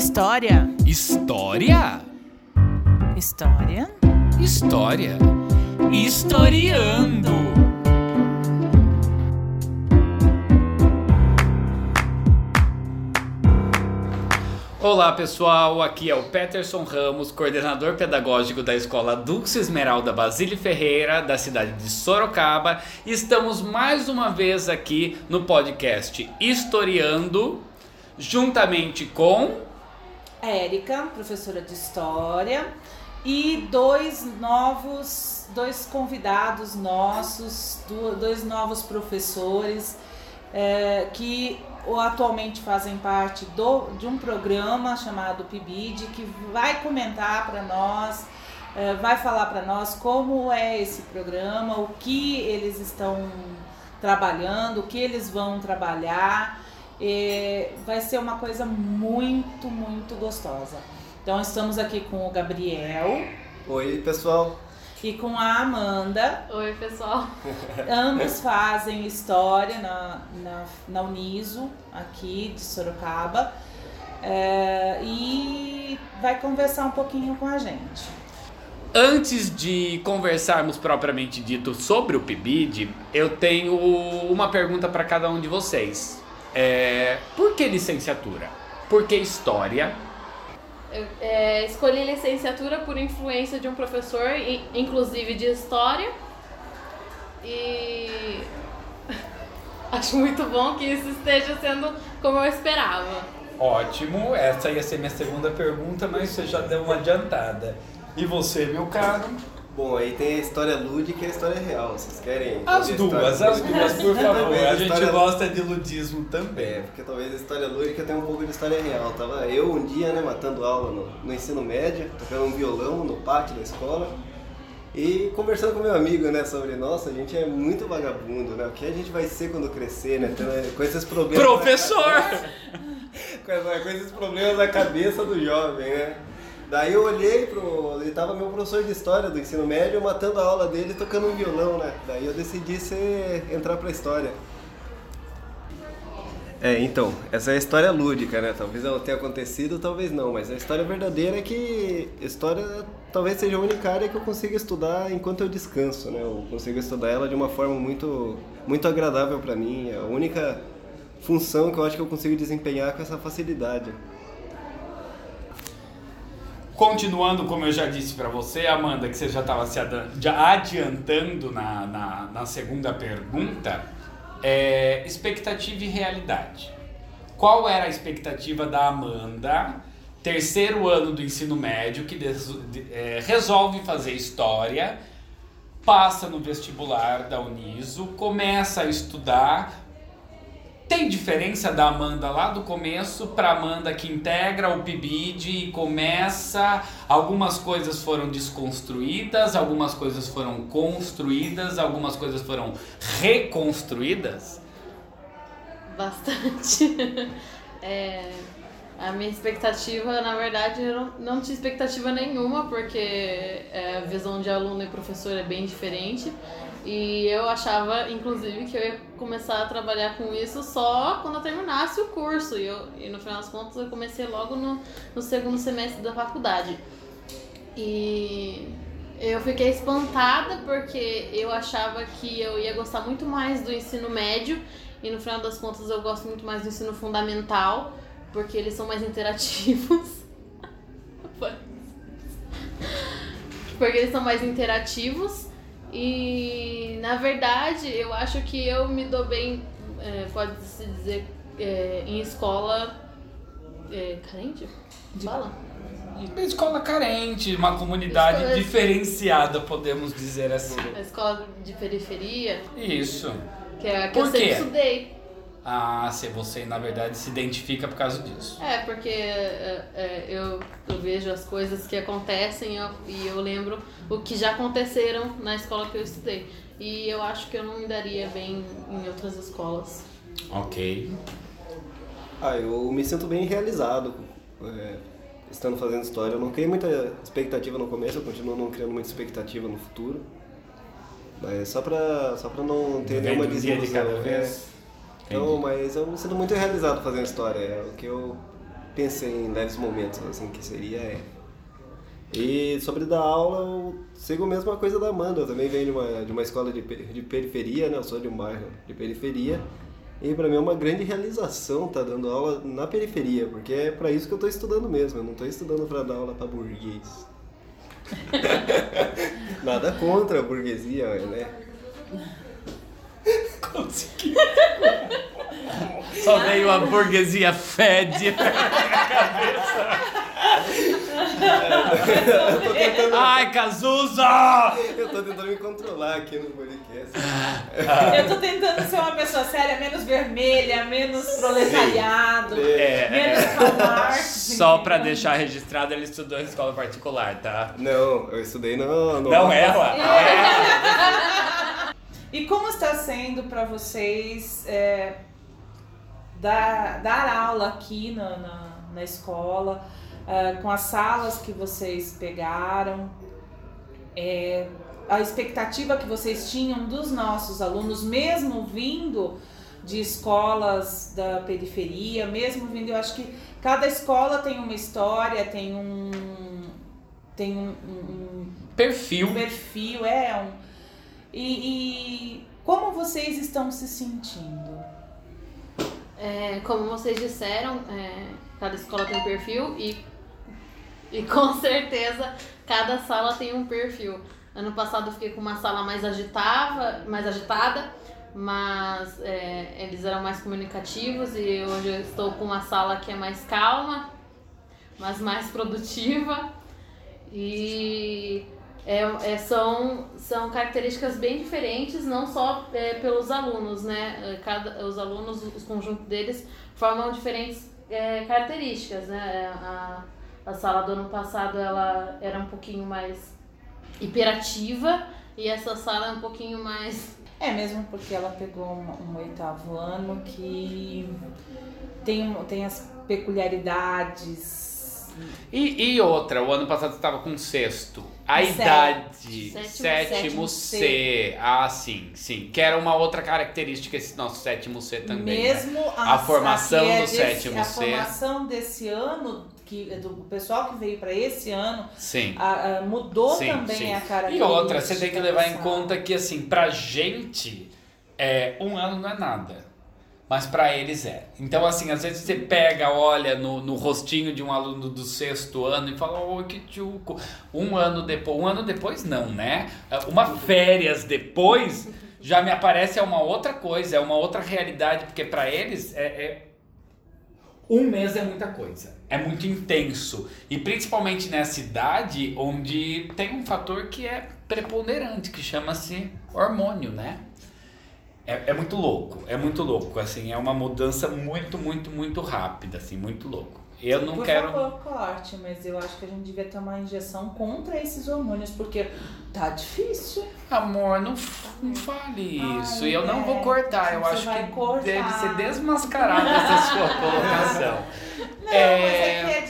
História. História? História. História. Historiando. Olá pessoal, aqui é o Peterson Ramos, coordenador pedagógico da Escola Dux Esmeralda Basílio Ferreira, da cidade de Sorocaba. Estamos mais uma vez aqui no podcast Historiando, juntamente com Érica, professora de História, e dois novos, dois convidados nossos, dois novos professores é, que atualmente fazem parte do, de um programa chamado PIBID, que vai comentar para nós, é, vai falar para nós como é esse programa, o que eles estão trabalhando, o que eles vão trabalhar. É, vai ser uma coisa muito, muito gostosa. Então estamos aqui com o Gabriel. Oi, pessoal. E com a Amanda. Oi, pessoal. Ambos fazem história na, na, na Uniso, aqui de Sorocaba. É, e vai conversar um pouquinho com a gente. Antes de conversarmos propriamente dito sobre o PIBID, eu tenho uma pergunta para cada um de vocês. É, por que licenciatura? Por que história? Eu é, escolhi licenciatura por influência de um professor, inclusive de história. E acho muito bom que isso esteja sendo como eu esperava. Ótimo, essa ia ser minha segunda pergunta, mas você já deu uma adiantada. E você, meu caro? Bom, aí tem a história lúdica e a história real. Vocês querem? As duas, as duas, por favor. a gente história... gosta de ludismo também. É, porque talvez a história lúdica tenha um pouco de história real. Tava eu um dia, né, matando aula no, no ensino médio, tocando um violão no pátio da escola. E conversando com meu amigo, né, sobre, nossa, a gente é muito vagabundo, né? O que a gente vai ser quando crescer, né? Com esses problemas. Professor! com, esses problemas na cabeça do jovem, né? Daí eu olhei pro. Ele tava meu professor de história do ensino médio matando a aula dele tocando um violão, né? Daí eu decidi ser, entrar pra história. É, então, essa é a história lúdica, né? Talvez ela tenha acontecido, talvez não, mas a história verdadeira é que história talvez seja a única área que eu consigo estudar enquanto eu descanso, né? Eu consigo estudar ela de uma forma muito, muito agradável para mim, é a única função que eu acho que eu consigo desempenhar com essa facilidade. Continuando, como eu já disse para você, Amanda, que você já estava se adiantando na, na, na segunda pergunta, é, expectativa e realidade. Qual era a expectativa da Amanda, terceiro ano do ensino médio, que é, resolve fazer história, passa no vestibular da Uniso, começa a estudar, tem diferença da Amanda lá do começo para Amanda que integra o PIBID e começa. Algumas coisas foram desconstruídas, algumas coisas foram construídas, algumas coisas foram reconstruídas? Bastante. é, a minha expectativa, na verdade, eu não, tinha expectativa nenhuma, porque é, a visão de aluno e professor é bem diferente. E eu achava, inclusive, que eu ia começar a trabalhar com isso só quando eu terminasse o curso. E, eu, e no final das contas eu comecei logo no, no segundo semestre da faculdade. E eu fiquei espantada porque eu achava que eu ia gostar muito mais do ensino médio. E no final das contas eu gosto muito mais do ensino fundamental, porque eles são mais interativos. porque eles são mais interativos e na verdade eu acho que eu me dou bem, é, pode-se dizer, é, em escola é, carente? Fala? Uma escola carente, uma comunidade escola... diferenciada, podemos dizer assim. A escola de periferia. Isso. Que é a que Por eu sempre estudei. Ah, se você na verdade se identifica por causa disso. É, porque é, é, eu, eu vejo as coisas que acontecem eu, e eu lembro o que já aconteceram na escola que eu estudei. E eu acho que eu não me daria bem em outras escolas. Ok. Ah, eu me sinto bem realizado é, estando fazendo história. Eu não criei muita expectativa no começo, eu continuo não criando muita expectativa no futuro. Mas só pra, só pra não ter nenhuma desilusão. De cada vez. Então, mas eu me sinto muito realizado fazendo história. É o que eu pensei em leves momentos assim que seria é. E sobre dar aula, eu sigo a mesma coisa da Amanda. Eu também venho de uma, de uma escola de, de periferia, né? Eu sou de um bairro de periferia. E pra mim é uma grande realização estar dando aula na periferia, porque é pra isso que eu tô estudando mesmo. Eu não tô estudando pra dar aula pra burguês. Nada contra a burguesia, né? Consegui. Só veio a burguesia fede. Eu tô tentando, Ai, Cazuza! eu tô tentando me controlar aqui no podcast. Eu tô tentando ser uma pessoa séria, menos vermelha, menos proletariado, É, menos Karl Marx. Só pra deixar registrado, ele estudou em escola particular, tá? Não, eu estudei no. no Não ela. E como está sendo para vocês é, dar, dar aula aqui na, na, na escola, é, com as salas que vocês pegaram, é, a expectativa que vocês tinham dos nossos alunos, mesmo vindo de escolas da periferia, mesmo vindo, eu acho que cada escola tem uma história, tem um tem um- um, um Perfil. perfil, é um. E, e como vocês estão se sentindo? É, como vocês disseram, é, cada escola tem um perfil e, e com certeza cada sala tem um perfil. Ano passado eu fiquei com uma sala mais agitada, mais agitada, mas é, eles eram mais comunicativos e hoje eu estou com uma sala que é mais calma, mas mais produtiva. E é, é, são, são características bem diferentes, não só é, pelos alunos, né? É, Cada, os alunos, os conjuntos deles, formam diferentes é, características, né? A, a sala do ano passado ela era um pouquinho mais hiperativa e essa sala é um pouquinho mais. É mesmo porque ela pegou um, um oitavo ano que tem, tem as peculiaridades. E, e outra, o ano passado você estava com sexto. A Sétimo. idade, Sétimo, sétimo, sétimo C. Ah, sim, sim. Que era uma outra característica esse nosso sétimo C também. né? Mesmo A formação que é do sétimo A C. formação desse ano, que, do pessoal que veio para esse ano, Sim. a- a- mudou Sim, também sim. a E característica. outra, você tem que levar em conta que, assim, pra gente, é, um ano não é nada. Mas pra eles é. Então, assim, às vezes você pega, olha no, no rostinho de um aluno do sexto ano e fala, ô, que tchuco. Um ano depois, um ano depois não, né? Uma férias depois já me aparece é uma outra coisa, é uma outra realidade, porque pra eles é- é um mês é muita coisa. É muito intenso. E principalmente nessa idade onde tem um fator que é preponderante, que chama-se hormônio, né? É, é muito louco, é muito louco, assim, é uma mudança muito, muito, muito rápida, assim, muito louco. Eu não Por quero... favor, corte, mas eu acho que a gente devia tomar injeção contra esses hormônios, porque tá difícil. Amor, não, não fale isso. e eu não vou é. cortar, eu acho que cortar. deve ser desmascarada essa sua colocação. Não, É. mas é que é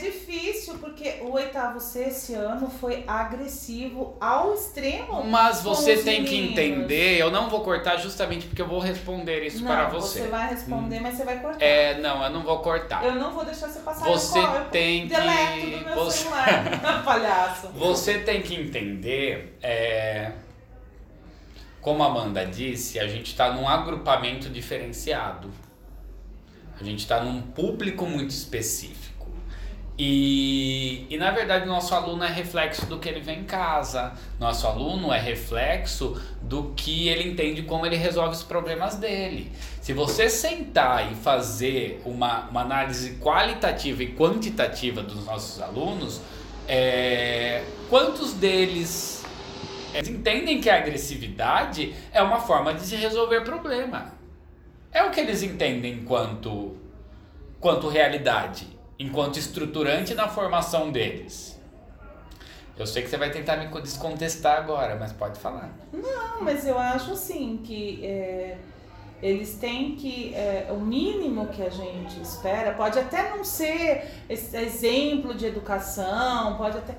o oitavo C esse ano foi agressivo ao extremo. Mas você tem que meninos. entender, eu não vou cortar justamente porque eu vou responder isso não, para você. vai responder, mas você vai cortar. É, não, eu não vou cortar. Eu não vou deixar você passar Você eu tem que- do meu você- celular, palhaço. Você tem que entender, é, como a Amanda disse, a gente está num agrupamento diferenciado. A gente está num público muito específico. E, e na verdade nosso aluno é reflexo do que ele vê em casa. Nosso aluno é reflexo do que ele entende como ele resolve os problemas dele. Se você sentar e fazer uma, uma análise qualitativa e quantitativa dos nossos alunos, é, quantos deles é, entendem que a agressividade é uma forma de se resolver problema? É o que eles entendem enquanto, quanto realidade, enquanto estruturante na formação deles. Eu sei que você vai tentar me descontestar agora, mas pode falar. Não, mas eu acho assim que é, eles têm que. é, o mínimo que a gente espera, pode até não ser esse exemplo de educação, pode até.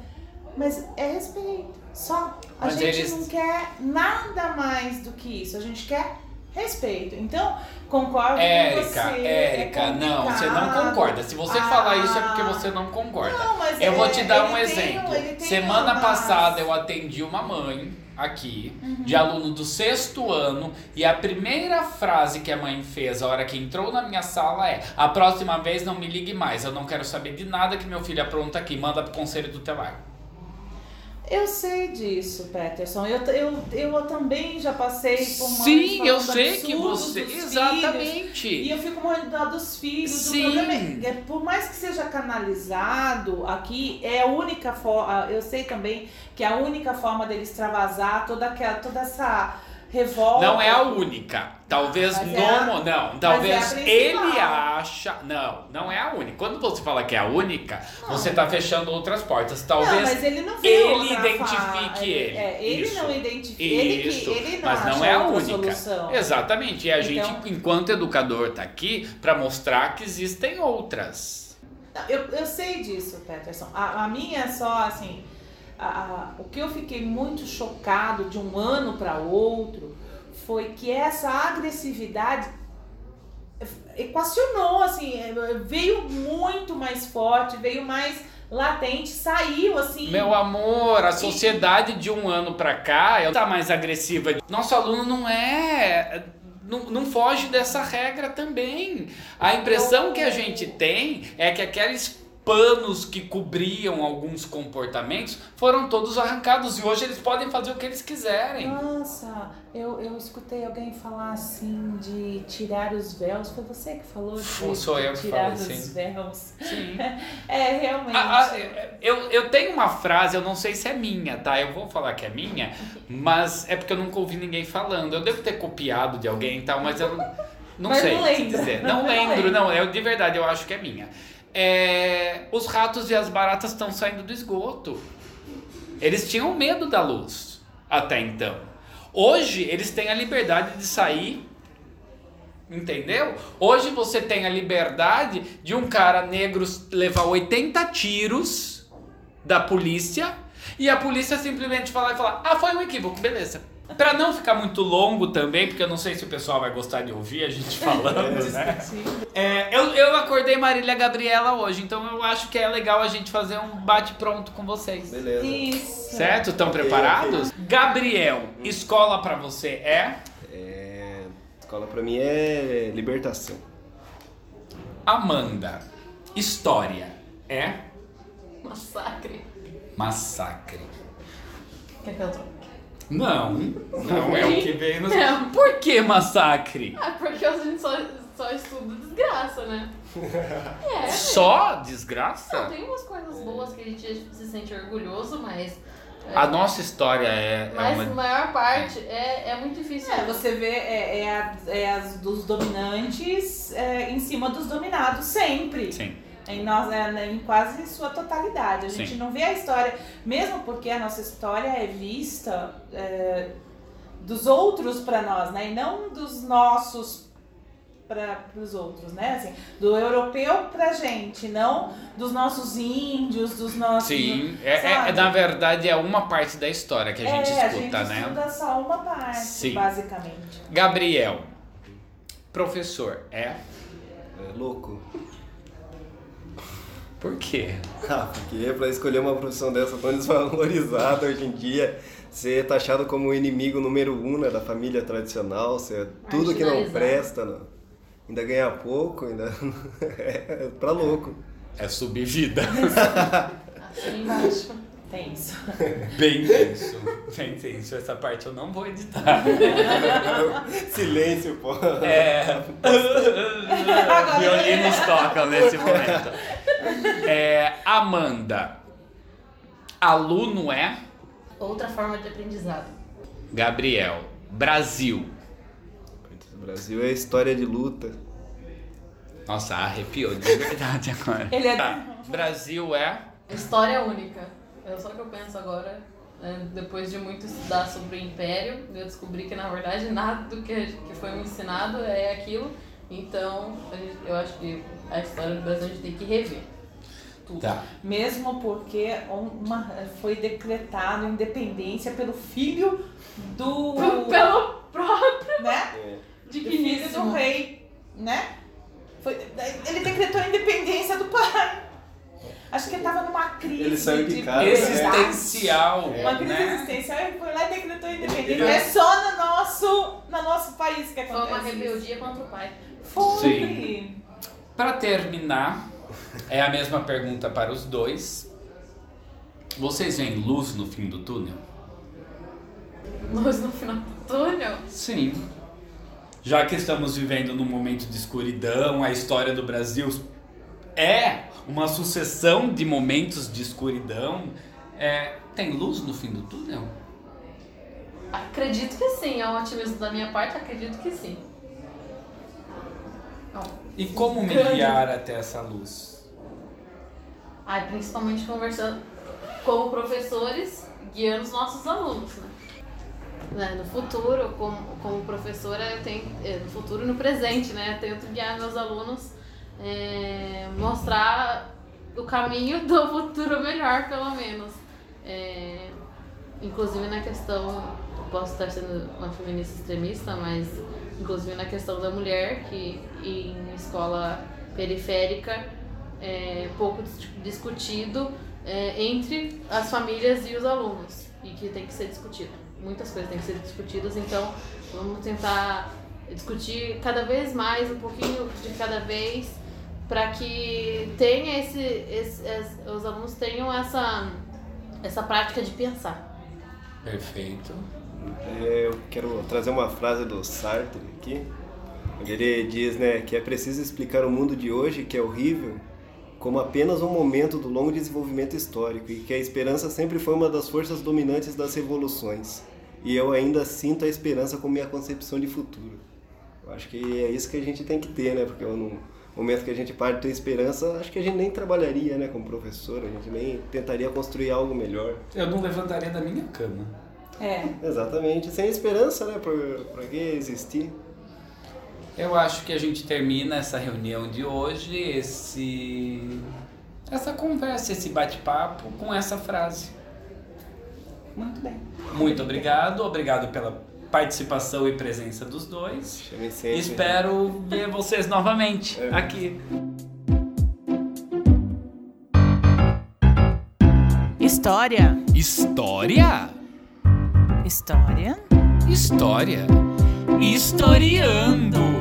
Mas é respeito. Só. A Mas gente eles- não quer nada mais do que isso. A gente quer Respeito. Então, concordo com Érica, você. Érica, é não, você não concorda. Se você Ah. falar isso é porque você não concorda. Não, mas Eu vou é- te dar um exemplo. tem Semana passada eu atendi uma mãe aqui, Uhum. de aluno do sexto ano, e a primeira frase que a mãe fez a hora que entrou na minha sala é: A próxima vez não me ligue mais, eu não quero saber de nada que meu filho apronta aqui, manda pro conselho tutelar. Eu sei disso, Peterson. Eu, eu, eu também já passei por mães Sim, eu sei que você. dos filhos. Exatamente. E eu fico morrendo dos filhos. Sim. O problema é, é, por mais que seja canalizado aqui, é a única forma. Eu sei também que é a única forma dele extravasar toda, aquela, toda essa revolta. Não é a única. Talvez Mas no. é a- não, talvez é ele acha. Não, não é a única. Quando você fala que é a única, você tá fechando outras portas. Talvez. não, mas ele não ele identifique ele. É, ele Isso. não identifica. Ele, que, ele não mas não é a única. solução. Exatamente. E a Então- gente, enquanto educador, tá aqui para mostrar que existem outras. Não, Eu, eu sei disso, Peterson. A, a minha é só assim. A- o que eu fiquei muito chocado de um ano para outro foi que essa agressividade equacionou, assim, veio muito mais forte, veio mais latente, saiu assim. Meu amor, a sociedade de um ano pra cá tá mais agressiva. Nosso aluno não é. Não, não foge dessa regra também. A impressão que a gente tem é que aqueles panos que cobriam alguns comportamentos foram todos arrancados e hoje eles podem fazer o que eles quiserem. Nossa, eu, eu escutei alguém falar assim de tirar os véus. Foi você que falou de, sou eu de que tirar falei, os sim. véus. Sim. É, realmente. Ah, ah, eu, eu tenho uma frase, eu não sei se é minha, tá? Eu vou falar que é minha, mas é porque eu nunca ouvi ninguém falando. Eu devo ter copiado de alguém e tal, mas eu não, não Mas sei não te lembra. dizer. Não Não lembro, lembra. não. Eu, de verdade, eu acho que é minha. É, os ratos e as baratas estão saindo do esgoto. Eles tinham medo da luz até então. Hoje, eles têm a liberdade de sair Entendeu? Hoje você tem a liberdade de um cara negro levar 80 tiros da polícia e a polícia simplesmente falar e falar: "Ah, foi um equívoco, beleza". Pra não ficar muito longo também, porque eu não sei se o pessoal vai gostar de ouvir a gente falando, né? É, eu, eu acordei Marília Gabriela hoje, então eu acho que é legal a gente fazer um bate-pronto com vocês. Beleza. Isso. Certo? Estão preparados? Gabriel, escola pra você é? É, escola pra mim é libertação. Amanda, história é? Massacre. Massacre. Quer que eu? Não, não é o que veio no. Não. Por que massacre? Ah, porque a gente só, só estuda desgraça, né? É. Só Não, desgraça? tem umas coisas boas que a gente se sente orgulhoso, mas. é, A nossa história é, é mas a uma. maior parte é, é muito difícil. É, você vê é, é, a- é as dos dominantes é, em cima dos dominados sempre. Sim. Em, nós, é, em quase sua totalidade. A gente Sim. não vê a história, mesmo porque a nossa história é vista é, dos outros para nós, né? E não dos nossos para os outros, né? Assim, do europeu pra gente, não dos nossos índios, dos nossos. Sim, é, é- na verdade é uma parte da história que a gente é, escuta, a gente né? estuda só uma parte, Sim. basicamente. Gabriel, professor, é? É louco. Por quê? Ah, porque pra escolher uma profissão dessa tão desvalorizada hoje em dia, ser taxado como o inimigo número um né, da família tradicional, ser tudo que não presta, não. ainda ganhar pouco, ainda é pra louco. É subvida. Assim embaixo. Tenso. Bem tenso. Bem tenso. Essa parte eu não vou editar. Silêncio, pô. É. Violinos tocam nesse momento. É, Amanda. Aluno é? Outra forma de aprendizado. Gabriel. Brasil. O Brasil é história de luta. Nossa, arrepiou de verdade agora. Ele é- Tá. Brasil é? História única. É só que eu penso agora, né, depois de muito estudar sobre o Império, eu descobri que na verdade nada do que, que foi me ensinado é aquilo. Então, eu acho que a história do Brasil a gente tem que rever. Tá. Mesmo porque uma, foi decretado independência pelo filho do. Pelo próprio. né? É. de filho do rei, né? Foi, ele decretou a independência do pai. Acho que ele estava numa crise Ele saiu de casa, né? Existencial, Uma crise né? existencial, ele foi lá e decretou a independência. Ele- É só no nosso, no nosso país que Foi acontece uma isso. rebeldia contra o pai. Foi. Sim. Para terminar, é a mesma pergunta para os dois. Vocês veem luz no fim do túnel? Luz no final do túnel. Sim. Já que estamos vivendo num momento de escuridão, a história do Brasil é uma sucessão de momentos de escuridão. É, tem luz no fim do túnel? Acredito que sim, é um otimismo da minha parte, acredito que sim. E como me guiar até essa luz? Aí, principalmente conversando como professores, guiando os nossos alunos, né? Né, No futuro, como, como professora, eu tenho, eh, no futuro e no presente, né? Eu tento guiar meus alunos, eh, mostrar o caminho do futuro melhor, pelo menos. Eh, inclusive na questão, posso estar sendo uma feminista extremista, mas inclusive na questão da mulher, que em escola periférica é pouco dis- discutido é, entre as famílias e os alunos e que tem que ser discutido. Muitas coisas têm que ser discutidas, então vamos tentar discutir cada vez mais, um pouquinho de cada vez, para que tenha esse, esse- es- os alunos tenham essa, essa prática de pensar. Perfeito. É, eu quero trazer uma frase do Sartre aqui, onde ele diz né, que é preciso explicar o mundo de hoje, que é horrível, como apenas um momento do longo desenvolvimento histórico e que a esperança sempre foi uma das forças dominantes das revoluções. E eu ainda sinto a esperança como minha concepção de futuro. Eu acho que é isso que a gente tem que ter, né? Porque no momento que a gente parte ter esperança, acho que a gente nem trabalharia, né, como professor, a gente nem tentaria construir algo melhor. Eu não levantaria da minha cama. É. Exatamente, sem esperança, né? Por que existir? Eu acho que a gente termina essa reunião de hoje, esse essa conversa, esse bate-papo com essa frase. Muito bem. Muito obrigado, obrigado pela participação e presença dos dois. Sempre. Espero ver vocês novamente É. aqui. História. História? História. História. Historiando.